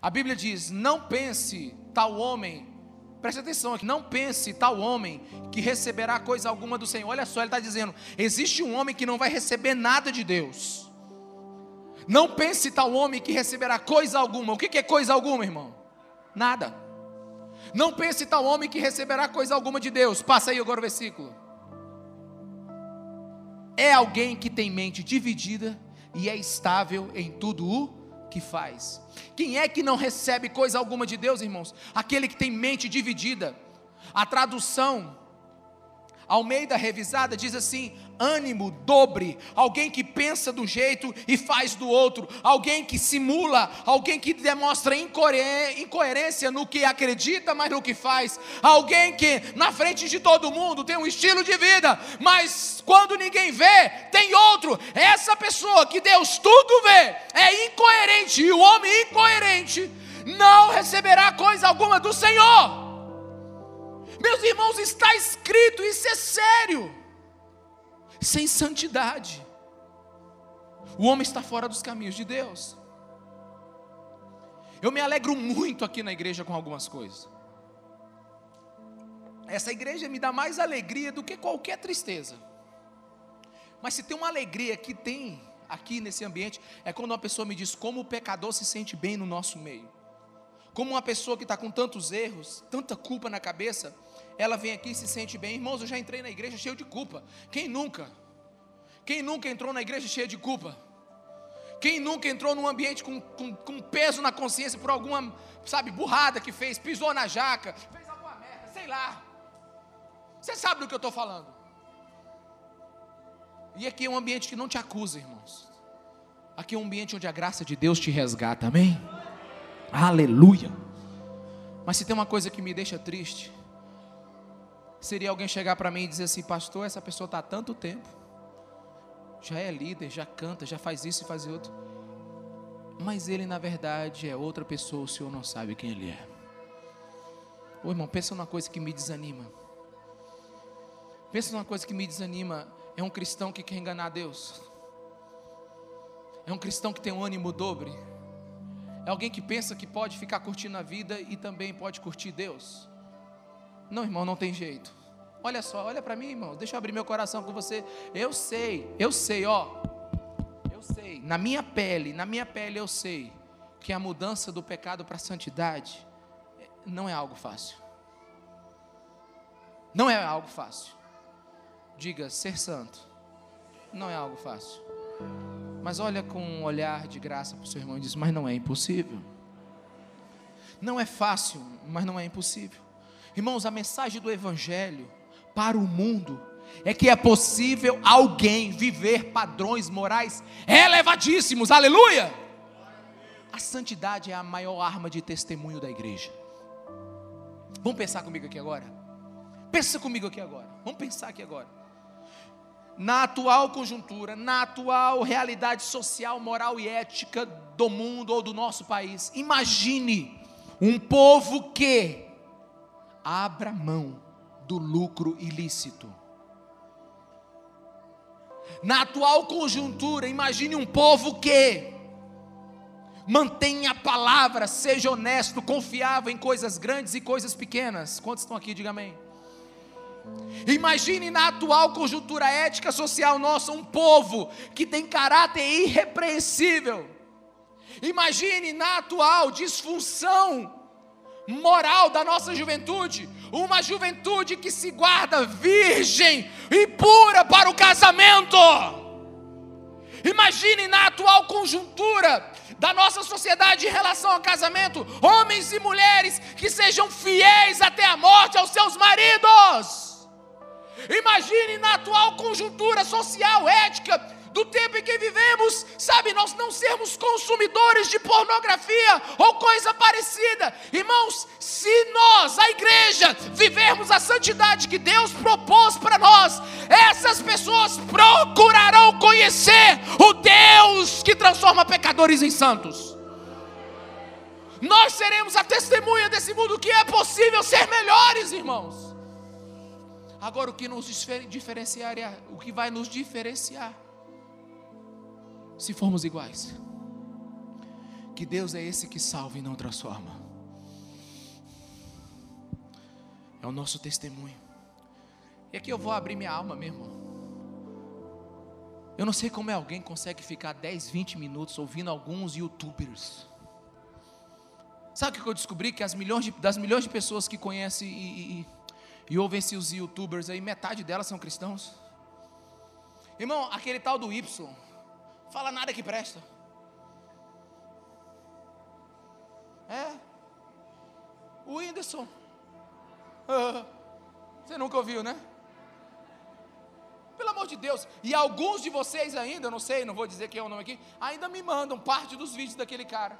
A Bíblia diz: Não pense tal homem, preste atenção aqui, não pense tal homem que receberá coisa alguma do Senhor. Olha só, ele está dizendo: existe um homem que não vai receber nada de Deus. Não pense tal homem que receberá coisa alguma. O que é coisa alguma, irmão? Nada. Não pense tal homem que receberá coisa alguma de Deus. Passa aí agora o versículo. É alguém que tem mente dividida e é estável em tudo o que faz. Quem é que não recebe coisa alguma de Deus, irmãos? Aquele que tem mente dividida. A tradução Almeida revisada diz assim: ânimo, dobre, alguém que pensa do jeito e faz do outro, alguém que simula, alguém que demonstra incoerência no que acredita, mas no que faz, alguém que na frente de todo mundo tem um estilo de vida, mas quando ninguém vê, tem outro. Essa pessoa que Deus tudo vê é incoerente, e o homem incoerente não receberá coisa alguma do Senhor. Meus irmãos, está escrito, isso é sério sem santidade. O homem está fora dos caminhos de Deus. Eu me alegro muito aqui na igreja com algumas coisas. Essa igreja me dá mais alegria do que qualquer tristeza. Mas se tem uma alegria que tem aqui nesse ambiente, é quando uma pessoa me diz como o pecador se sente bem no nosso meio. Como uma pessoa que está com tantos erros, tanta culpa na cabeça, ela vem aqui e se sente bem. Irmãos, eu já entrei na igreja cheio de culpa. Quem nunca? Quem nunca entrou na igreja cheio de culpa? Quem nunca entrou num ambiente com, com, com peso na consciência por alguma, sabe, burrada que fez, pisou na jaca, fez alguma merda, sei lá. Você sabe do que eu estou falando. E aqui é um ambiente que não te acusa, irmãos. Aqui é um ambiente onde a graça de Deus te resgata, amém? Aleluia. Mas se tem uma coisa que me deixa triste, seria alguém chegar para mim e dizer assim: Pastor, essa pessoa está há tanto tempo, já é líder, já canta, já faz isso e faz outro, mas ele na verdade é outra pessoa, o Senhor não sabe quem ele é. Ô irmão, pensa numa coisa que me desanima. Pensa numa coisa que me desanima: é um cristão que quer enganar Deus, é um cristão que tem um ânimo dobre. É alguém que pensa que pode ficar curtindo a vida e também pode curtir Deus. Não, irmão, não tem jeito. Olha só, olha para mim, irmão. Deixa eu abrir meu coração com você. Eu sei, eu sei, ó. Eu sei, na minha pele, na minha pele eu sei que a mudança do pecado para a santidade não é algo fácil. Não é algo fácil. Diga, ser santo não é algo fácil. Mas olha com um olhar de graça para o seu irmão e diz: Mas não é impossível. Não é fácil, mas não é impossível. Irmãos, a mensagem do Evangelho para o mundo é que é possível alguém viver padrões morais elevadíssimos, aleluia! A santidade é a maior arma de testemunho da igreja. Vamos pensar comigo aqui agora? Pensa comigo aqui agora. Vamos pensar aqui agora. Na atual conjuntura, na atual realidade social, moral e ética do mundo ou do nosso país, imagine um povo que abra mão do lucro ilícito. Na atual conjuntura, imagine um povo que mantenha a palavra, seja honesto, confiável em coisas grandes e coisas pequenas. Quantos estão aqui? Diga amém. Imagine na atual conjuntura ética social nossa um povo que tem caráter irrepreensível. Imagine na atual disfunção moral da nossa juventude, uma juventude que se guarda virgem e pura para o casamento. Imagine na atual conjuntura da nossa sociedade em relação ao casamento, homens e mulheres que sejam fiéis até a morte aos seus maridos. Imagine na atual conjuntura social, ética, do tempo em que vivemos, sabe, nós não sermos consumidores de pornografia ou coisa parecida. Irmãos, se nós, a igreja, vivermos a santidade que Deus propôs para nós, essas pessoas procurarão conhecer o Deus que transforma pecadores em santos. Nós seremos a testemunha desse mundo que é possível ser melhores, irmãos. Agora o que nos diferenciar o que vai nos diferenciar se formos iguais. Que Deus é esse que salva e não transforma. É o nosso testemunho. E aqui eu vou abrir minha alma mesmo. Eu não sei como é alguém consegue ficar 10, 20 minutos ouvindo alguns youtubers. Sabe o que eu descobri? Que milhões de, das milhões de pessoas que conhecem e, e, e ouvem esses youtubers aí, metade delas são cristãos. Irmão, aquele tal do Y, Fala nada que presta. É. O Whindersson. você nunca ouviu, né? Pelo amor de Deus. E alguns de vocês ainda, não sei, não vou dizer quem é o nome aqui, ainda me mandam parte dos vídeos daquele cara.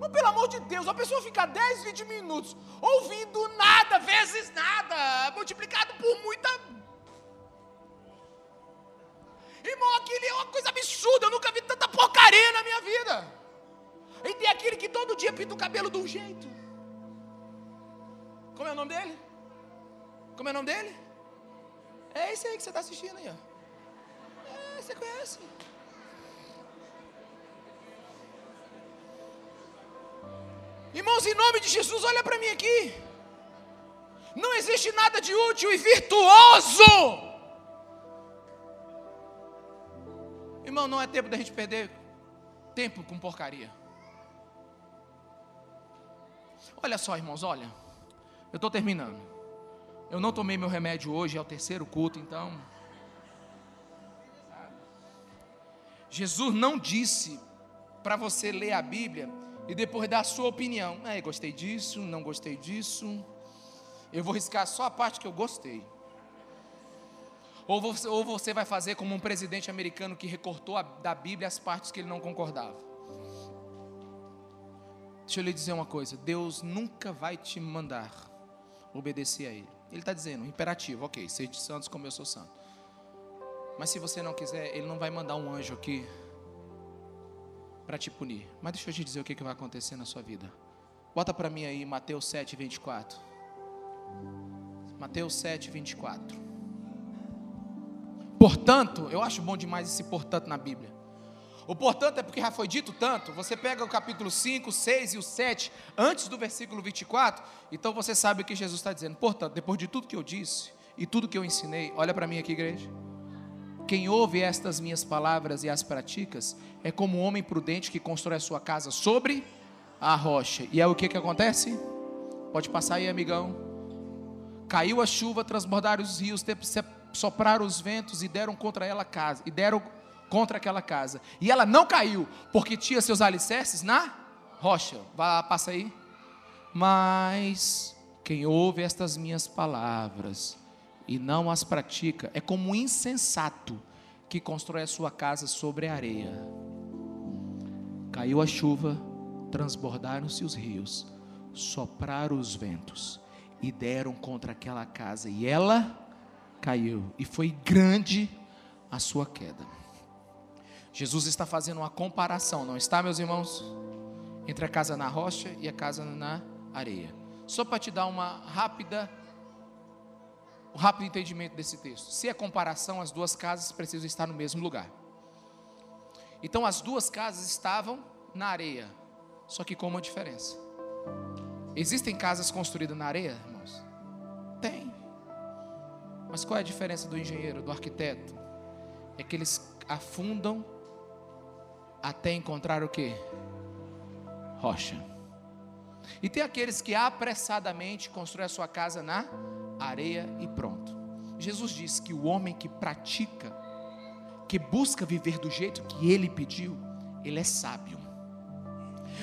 Mas pelo amor de Deus, a pessoa fica 10, 20 minutos ouvindo nada, vezes nada, multiplicado por muita Irmão, aquilo é uma coisa absurda. Eu nunca vi tanta porcaria na minha vida. E tem aquele que todo dia pinta o cabelo de um jeito. Como é o nome dele? Como é o nome dele? É esse aí que você está assistindo aí, ó. É, você conhece. Irmãos, em nome de Jesus, olha para mim aqui. Não existe nada de útil e virtuoso Irmão, não é tempo da gente perder tempo com porcaria. Olha só, irmãos, olha. Eu estou terminando. Eu não tomei meu remédio hoje, é o terceiro culto, então. Jesus não disse para você ler a Bíblia e depois dar a sua opinião. É, gostei disso, não gostei disso. Eu vou riscar só a parte que eu gostei. Ou você, ou você vai fazer como um presidente americano que recortou a, da Bíblia as partes que ele não concordava. Deixa eu lhe dizer uma coisa: Deus nunca vai te mandar obedecer a Ele. Ele está dizendo, imperativo, ok, seja santos como eu sou santo. Mas se você não quiser, Ele não vai mandar um anjo aqui para te punir. Mas deixa eu te dizer o que, que vai acontecer na sua vida. Bota para mim aí Mateus 7, 24. Mateus 7, 24. Portanto, eu acho bom demais esse portanto na Bíblia. O portanto é porque já foi dito tanto. Você pega o capítulo 5, 6 e o 7, antes do versículo 24, então você sabe o que Jesus está dizendo. Portanto, depois de tudo que eu disse e tudo que eu ensinei, olha para mim aqui, igreja. Quem ouve estas minhas palavras e as praticas é como um homem prudente que constrói a sua casa sobre a rocha. E é o que, que acontece? Pode passar aí, amigão. Caiu a chuva, transbordaram os rios, sopraram os ventos e deram contra ela casa, e deram contra aquela casa. E ela não caiu, porque tinha seus alicerces na rocha. Vá, passa aí. Mas quem ouve estas minhas palavras e não as pratica é como um insensato que constrói a sua casa sobre a areia. Caiu a chuva, transbordaram-se os rios, sopraram os ventos e deram contra aquela casa, e ela caiu, e foi grande a sua queda. Jesus está fazendo uma comparação, não está, meus irmãos? Entre a casa na rocha e a casa na areia. Só para te dar uma rápida rápido entendimento desse texto. Se é comparação, as duas casas precisam estar no mesmo lugar. Então as duas casas estavam na areia, só que com uma diferença. Existem casas construídas na areia, irmãos? Tem. Mas qual é a diferença do engenheiro, do arquiteto? É que eles afundam até encontrar o que? Rocha. E tem aqueles que apressadamente constroem a sua casa na areia e pronto. Jesus disse que o homem que pratica, que busca viver do jeito que ele pediu, ele é sábio.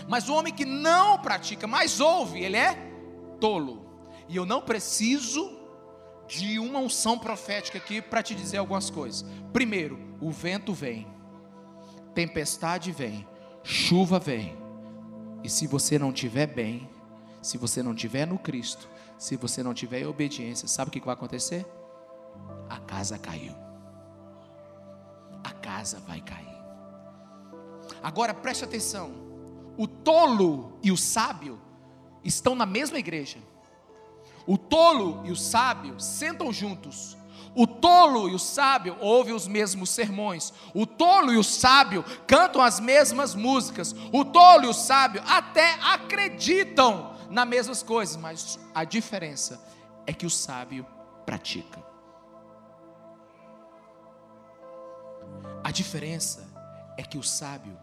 Mas o homem que não pratica, mas ouve, ele é tolo. E eu não preciso de uma unção profética aqui para te dizer algumas coisas. Primeiro, o vento vem, tempestade vem, chuva vem. E se você não tiver bem, se você não tiver no Cristo, se você não tiver em obediência, sabe o que vai acontecer? A casa caiu. A casa vai cair. Agora preste atenção: o tolo e o sábio estão na mesma igreja. O tolo e o sábio sentam juntos. O tolo e o sábio ouvem os mesmos sermões. O tolo e o sábio cantam as mesmas músicas. O tolo e o sábio até acreditam nas mesmas coisas, mas a diferença é que o sábio pratica. A diferença é que o sábio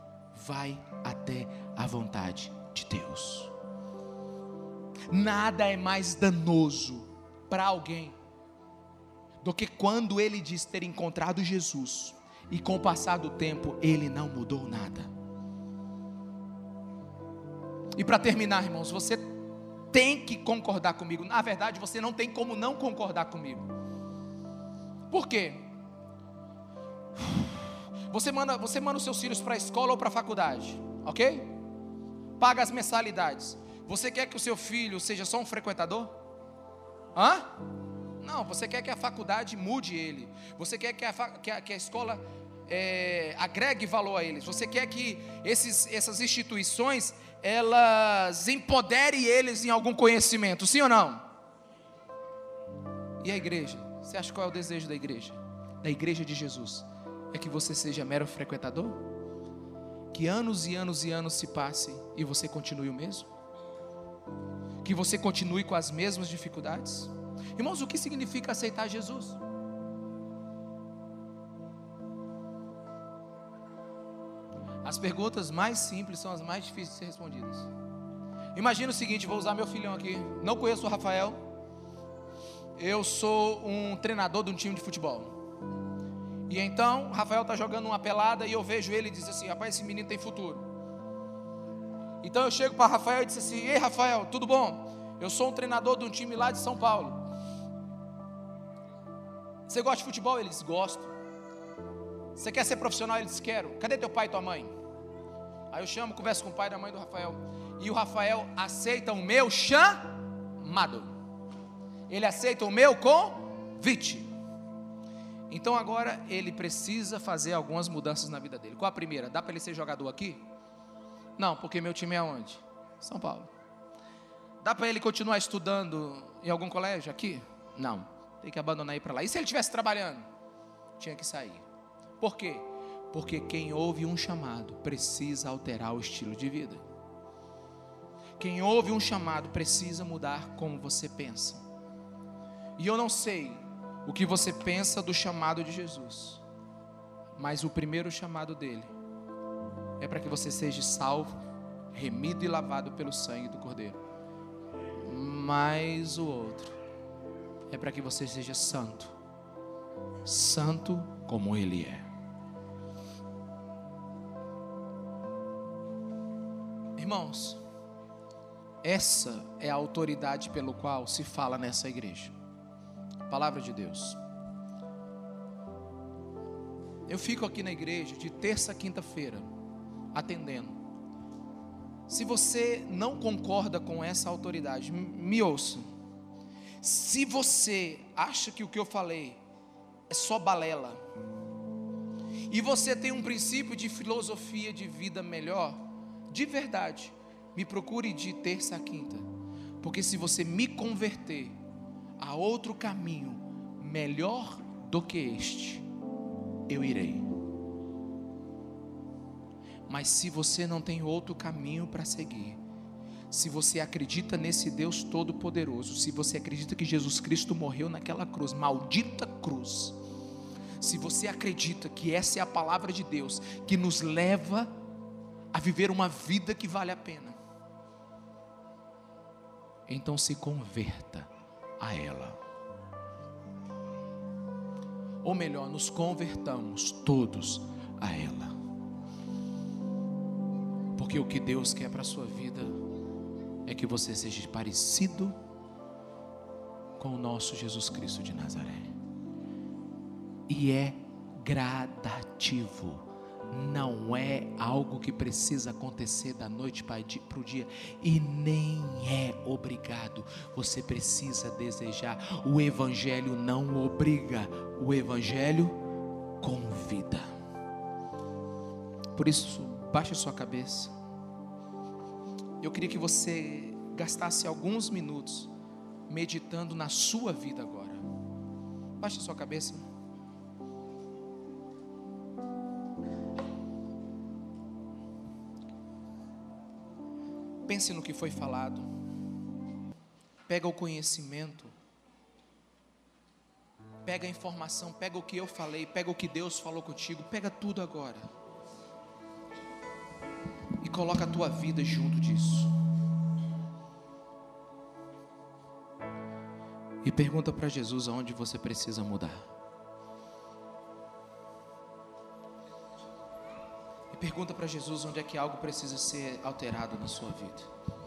vai até a vontade de Deus. Nada é mais danoso para alguém do que quando ele diz ter encontrado Jesus e com o passar do tempo ele não mudou nada. E para terminar, irmãos, você tem que concordar comigo. Na verdade, você não tem como não concordar comigo. Por quê? Você manda, você manda os seus filhos para a escola ou para a faculdade, ok? Paga as mensalidades. Você quer que o seu filho seja só um frequentador? Hã? Não, você quer que a faculdade mude ele. Você quer que a, que a, que a escola é, agregue valor a eles. Você quer que esses, essas instituições elas empoderem eles em algum conhecimento, sim ou não? E a igreja? Você acha qual é o desejo da igreja? Da igreja de Jesus? É que você seja mero frequentador? Que anos e anos e anos se passem e você continue o mesmo? Que você continue com as mesmas dificuldades? Irmãos, o que significa aceitar Jesus? As perguntas mais simples são as mais difíceis de ser respondidas. Imagina o seguinte: vou usar meu filhão aqui. Não conheço o Rafael. Eu sou um treinador de um time de futebol. E então, Rafael está jogando uma pelada e eu vejo ele e diz assim: Rapaz, esse menino tem futuro. Então eu chego para Rafael e disse assim: Ei, Rafael, tudo bom? Eu sou um treinador de um time lá de São Paulo. Você gosta de futebol? Ele diz: Gosto. Você quer ser profissional? Ele diz: Quero. Cadê teu pai e tua mãe? Aí eu chamo, converso com o pai da mãe do Rafael. E o Rafael aceita o meu chamado. Ele aceita o meu convite. Então agora ele precisa fazer algumas mudanças na vida dele. Qual a primeira? Dá para ele ser jogador aqui? Não, porque meu time é onde? São Paulo. Dá para ele continuar estudando em algum colégio aqui? Não. Tem que abandonar ir para lá. E se ele estivesse trabalhando? Tinha que sair. Por quê? Porque quem ouve um chamado precisa alterar o estilo de vida. Quem ouve um chamado precisa mudar como você pensa. E eu não sei o que você pensa do chamado de Jesus, mas o primeiro chamado dele é para que você seja salvo, remido e lavado pelo sangue do Cordeiro. Mas o outro é para que você seja santo, santo como Ele é. Irmãos, essa é a autoridade pelo qual se fala nessa igreja. Palavra de Deus. Eu fico aqui na igreja de terça a quinta-feira, atendendo. Se você não concorda com essa autoridade, me ouça. Se você acha que o que eu falei é só balela, e você tem um princípio de filosofia de vida melhor, de verdade, me procure de terça a quinta, porque se você me converter a outro caminho melhor do que este, eu irei. Mas se você não tem outro caminho para seguir, se você acredita nesse Deus Todo-Poderoso, se você acredita que Jesus Cristo morreu naquela cruz, maldita cruz, se você acredita que essa é a palavra de Deus que nos leva a viver uma vida que vale a pena, então se converta a ela ou melhor, nos convertamos todos a ela. Porque o que Deus quer para a sua vida é que você seja parecido com o nosso Jesus Cristo de Nazaré. E é gradativo não é algo que precisa acontecer da noite para o dia e nem é obrigado. Você precisa desejar. O Evangelho não obriga, o Evangelho convida. Por isso, baixe sua cabeça. Eu queria que você gastasse alguns minutos meditando na sua vida agora. Baixe a sua cabeça. Pense no que foi falado. Pega o conhecimento. Pega a informação, pega o que eu falei, pega o que Deus falou contigo, pega tudo agora. E coloca a tua vida junto disso. E pergunta para Jesus aonde você precisa mudar. Pergunta para Jesus onde é que algo precisa ser alterado na sua vida.